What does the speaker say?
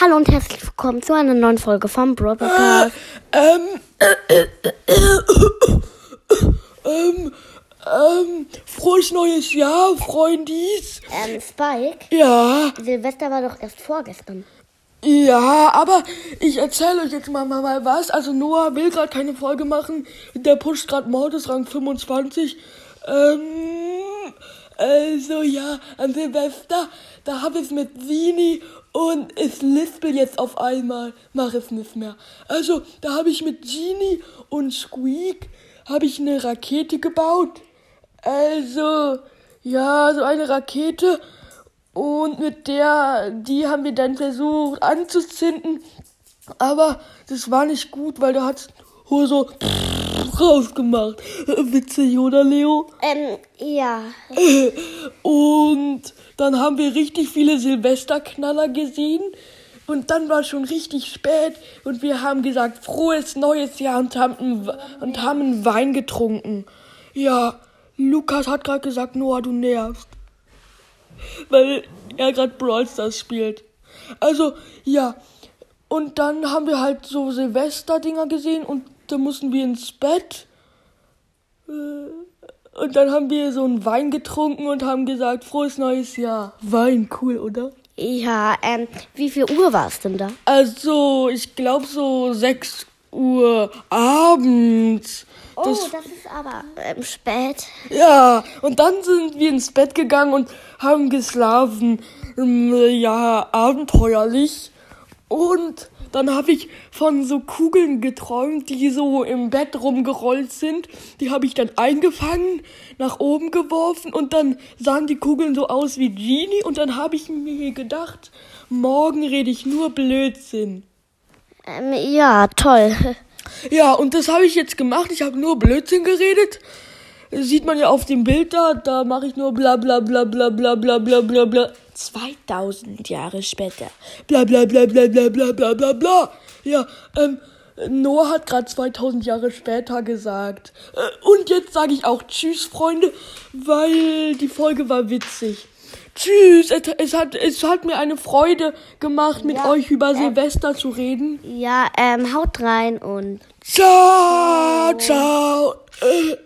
Hallo und herzlich willkommen zu einer neuen Folge vom Brawl Podcast. Ähm, äh, äh, ähm, ähm, frohes neues Jahr, Freundis. Ähm, Spike, Ja, Silvester war doch erst vorgestern. ja, aber ich erzähle euch jetzt mal, mal, mal was. Also Noah will gerade keine Folge machen. Der pusht gerade Mordes Rang 25. Ähm, also ja, an Silvester, da habe ich mit Sini und ich lispel jetzt auf einmal, mach es nicht mehr. Also, da habe ich mit Genie und Squeak habe ich eine Rakete gebaut. Also, ja, so eine Rakete. Und mit der, die haben wir dann versucht anzuzünden. Aber das war nicht gut, weil da hat nur so rausgemacht. Witzig, oder Leo? Ähm, ja. Und dann haben wir richtig viele Silvesterknaller gesehen. Und dann war schon richtig spät und wir haben gesagt, frohes neues Jahr und haben, einen und haben einen Wein getrunken. Ja, Lukas hat gerade gesagt, Noah, du nervst. Weil er gerade Brawl Stars spielt. Also, ja. Und dann haben wir halt so Silvester-Dinger gesehen und dann mussten wir ins Bett. Und dann haben wir so einen Wein getrunken und haben gesagt, frohes neues Jahr. Wein, cool, oder? Ja, ähm, wie viel Uhr war es denn da? Also, ich glaube so 6 Uhr abends. Oh, Das, das ist aber ähm, spät. ja, und dann sind wir ins Bett gegangen und haben geschlafen. Ähm, Ja, abenteuerlich. Und dann habe ich von so Kugeln geträumt, die so im Bett rumgerollt sind. Die habe ich dann eingefangen, nach oben geworfen und dann sahen die Kugeln so aus wie Genie. Und dann habe ich mir gedacht, morgen rede ich nur Blödsinn. Ähm, ja, toll. Ja, und das habe ich jetzt gemacht. Ich habe nur Blödsinn geredet. Sieht man ja auf dem Bild da. Da mache ich nur bla bla bla bla bla bla bla bla bla. 2000 Jahre später. Bla bla bla bla bla bla bla bla bla. Ja, ähm, Noah hat gerade 2000 Jahre später gesagt. Äh, und jetzt sage ich auch Tschüss, Freunde, weil die Folge war witzig. Tschüss, es, es, hat, es hat mir eine Freude gemacht, mit Ja, euch über äh, Silvester zu reden. Ja, ähm, haut rein und Ciao, ciao. Äh,